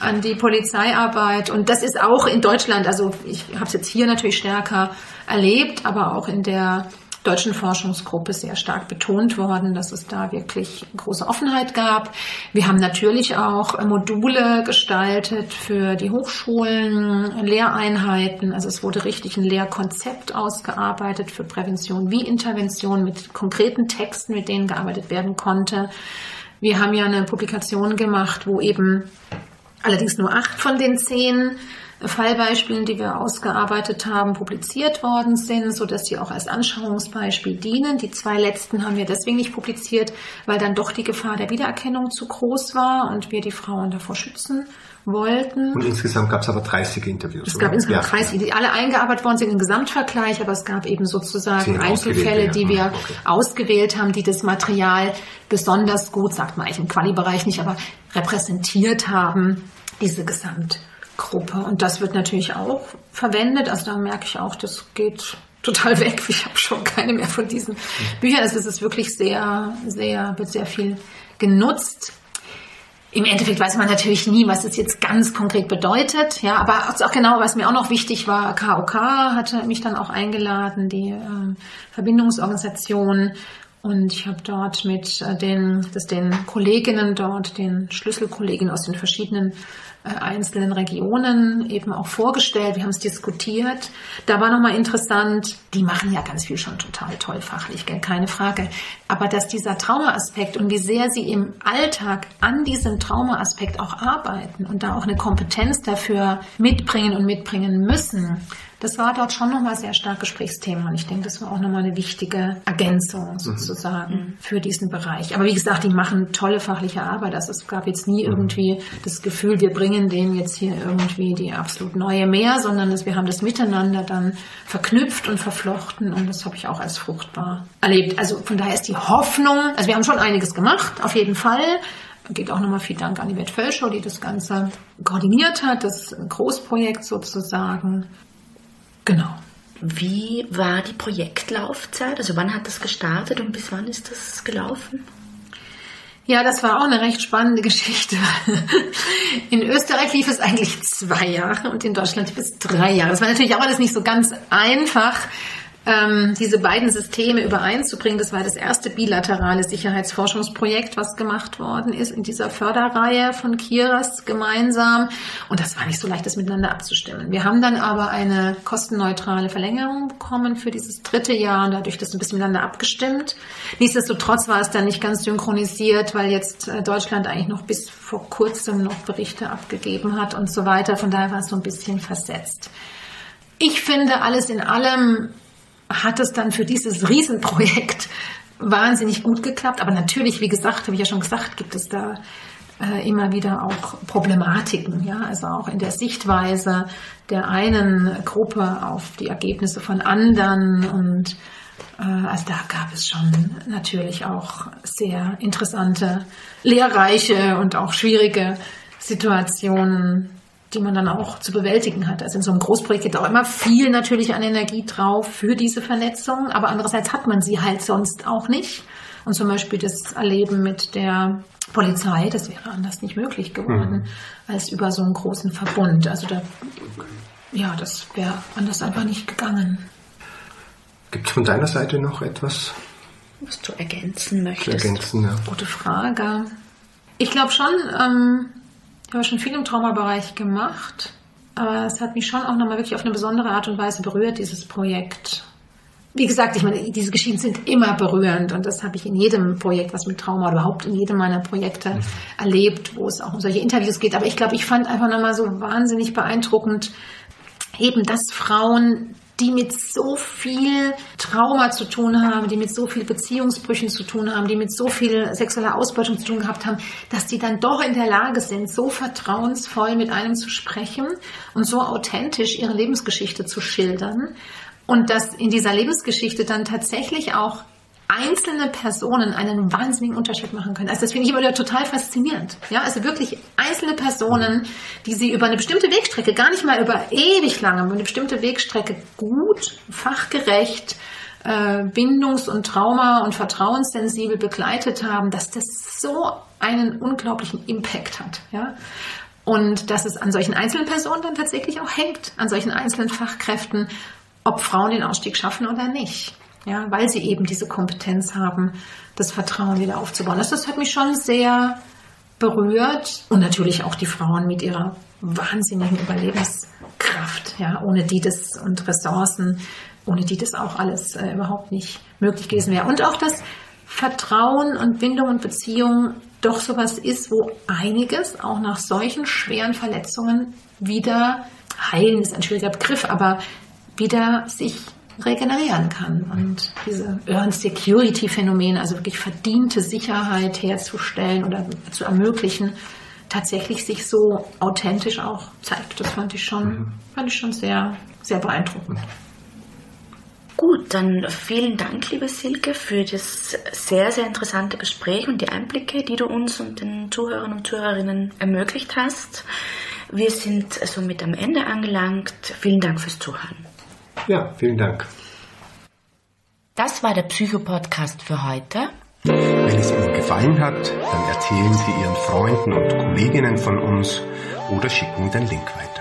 an die Polizeiarbeit. Und das ist auch in Deutschland, also ich habe es jetzt hier natürlich stärker erlebt, aber auch in der deutschen Forschungsgruppe sehr stark betont worden, dass es da wirklich große Offenheit gab. Wir haben natürlich auch Module gestaltet für die Hochschulen, Lehreinheiten. Also es wurde richtig ein Lehrkonzept ausgearbeitet für Prävention wie Intervention mit konkreten Texten, mit denen gearbeitet werden konnte. Wir haben ja eine Publikation gemacht, wo eben allerdings nur acht von den zehn Fallbeispielen, die wir ausgearbeitet haben, publiziert worden sind, so dass sie auch als Anschauungsbeispiel dienen. Die zwei letzten haben wir deswegen nicht publiziert, weil dann doch die Gefahr der Wiedererkennung zu groß war und wir die Frauen davor schützen wollten. Und insgesamt gab es aber 30 Interviews. Es gab oder? insgesamt ja. 30, die alle eingearbeitet worden sind im Gesamtvergleich, aber es gab eben sozusagen Einzelfälle, die wir okay. ausgewählt haben, die das Material besonders gut, sagt man eigentlich im Quali-Bereich nicht, aber repräsentiert haben, diese Gesamt Gruppe. Und das wird natürlich auch verwendet. Also da merke ich auch, das geht total weg. Ich habe schon keine mehr von diesen Büchern. Also es ist wirklich sehr, sehr, wird sehr viel genutzt. Im Endeffekt weiß man natürlich nie, was es jetzt ganz konkret bedeutet. Ja, aber auch genau, was mir auch noch wichtig war, KOK hatte mich dann auch eingeladen, die äh, Verbindungsorganisation. Und ich habe dort mit äh, den, das den Kolleginnen dort, den Schlüsselkolleginnen aus den verschiedenen einzelnen Regionen eben auch vorgestellt. Wir haben es diskutiert. Da war nochmal interessant, die machen ja ganz viel schon total toll fachlich, keine Frage. Aber dass dieser Traumaaspekt und wie sehr sie im Alltag an diesem Traumaaspekt auch arbeiten und da auch eine Kompetenz dafür mitbringen und mitbringen müssen, das war dort schon nochmal sehr stark Gesprächsthema und ich denke, das war auch nochmal eine wichtige Ergänzung mhm. sozusagen mhm. für diesen Bereich. Aber wie gesagt, die machen tolle fachliche Arbeit. Also es gab jetzt nie mhm. irgendwie das Gefühl, wir bringen denen jetzt hier irgendwie die absolut neue mehr, sondern dass wir haben das miteinander dann verknüpft und verflochten und das habe ich auch als fruchtbar erlebt. Also von daher ist die Hoffnung, also wir haben schon einiges gemacht, auf jeden Fall. Geht auch nochmal viel Dank an die Wett Völschow, die das Ganze koordiniert hat, das Großprojekt sozusagen. Genau. Wie war die Projektlaufzeit? Also wann hat das gestartet und bis wann ist das gelaufen? Ja, das war auch eine recht spannende Geschichte. [LAUGHS] In Österreich lief es eigentlich zwei Jahre und in Deutschland lief es drei Jahre. Das war natürlich auch alles nicht so ganz einfach, ähm, diese beiden Systeme übereinzubringen. Das war das erste bilaterale Sicherheitsforschungsprojekt, was gemacht worden ist in dieser Förderreihe von Kiras gemeinsam. Und das war nicht so leicht, das miteinander abzustimmen. Wir haben dann aber eine kostenneutrale Verlängerung bekommen für dieses dritte Jahr und dadurch das ein bisschen miteinander abgestimmt. Nichtsdestotrotz war es dann nicht ganz synchronisiert, weil jetzt äh, Deutschland eigentlich noch bis vor kurzem noch Berichte abgegeben hat und so weiter. Von daher war es so ein bisschen versetzt. Ich finde alles in allem hat es dann für dieses Riesenprojekt [LAUGHS] wahnsinnig gut geklappt. Aber natürlich, wie gesagt, habe ich ja schon gesagt, gibt es da äh, immer wieder auch Problematiken, ja, also auch in der Sichtweise der einen Gruppe auf die Ergebnisse von anderen. Und äh, also da gab es schon natürlich auch sehr interessante, lehrreiche und auch schwierige Situationen, die man dann auch zu bewältigen hat. Also in so einem Großprojekt geht auch immer viel natürlich an Energie drauf für diese Vernetzung, aber andererseits hat man sie halt sonst auch nicht. Und zum Beispiel das Erleben mit der Polizei, das wäre anders nicht möglich geworden mhm. als über so einen großen Verbund. Also da, ja, das wäre anders einfach nicht gegangen. Gibt es von deiner Seite noch etwas? Was du ergänzen möchtest? Ergänzen, ja. Gute Frage. Ich glaube schon, ähm, ich habe schon viel im Traumabereich gemacht, aber es hat mich schon auch nochmal wirklich auf eine besondere Art und Weise berührt, dieses Projekt. Wie gesagt, ich meine, diese Geschichten sind immer berührend und das habe ich in jedem Projekt, was mit Trauma oder überhaupt in jedem meiner Projekte mhm. erlebt, wo es auch um solche Interviews geht. Aber ich glaube, ich fand einfach nochmal so wahnsinnig beeindruckend, eben, dass Frauen die mit so viel Trauma zu tun haben, die mit so viel Beziehungsbrüchen zu tun haben, die mit so viel sexueller Ausbeutung zu tun gehabt haben, dass die dann doch in der Lage sind, so vertrauensvoll mit einem zu sprechen und so authentisch ihre Lebensgeschichte zu schildern. Und dass in dieser Lebensgeschichte dann tatsächlich auch einzelne Personen einen wahnsinnigen Unterschied machen können. Also das finde ich immer total faszinierend. Ja, also wirklich einzelne Personen, die sie über eine bestimmte Wegstrecke, gar nicht mal über ewig lange, aber eine bestimmte Wegstrecke gut, fachgerecht, äh, bindungs- und Trauma- und vertrauenssensibel begleitet haben, dass das so einen unglaublichen Impact hat. Ja? Und dass es an solchen einzelnen Personen dann tatsächlich auch hängt, an solchen einzelnen Fachkräften, ob Frauen den Ausstieg schaffen oder nicht ja, weil sie eben diese Kompetenz haben, das Vertrauen wieder aufzubauen. Das, das hat mich schon sehr berührt und natürlich auch die Frauen mit ihrer wahnsinnigen Überlebenskraft, ja, ohne die das und Ressourcen, ohne die das auch alles äh, überhaupt nicht möglich gewesen wäre. Und auch das Vertrauen und Bindung und Beziehung doch sowas ist, wo einiges auch nach solchen schweren Verletzungen wieder heilen ist ein schwieriger Begriff, aber wieder sich regenerieren kann. Und diese Earned Security Phänomen, also wirklich verdiente Sicherheit herzustellen oder zu ermöglichen, tatsächlich sich so authentisch auch zeigt. Das fand ich schon, mhm. fand ich schon sehr, sehr beeindruckend. Gut, dann vielen Dank, liebe Silke, für das sehr, sehr interessante Gespräch und die Einblicke, die du uns und den Zuhörern und Zuhörerinnen ermöglicht hast. Wir sind somit am Ende angelangt. Vielen Dank fürs Zuhören. Ja, vielen Dank. Das war der Psycho-Podcast für heute. Wenn es Ihnen gefallen hat, dann erzählen Sie Ihren Freunden und Kolleginnen von uns oder schicken den Link weiter.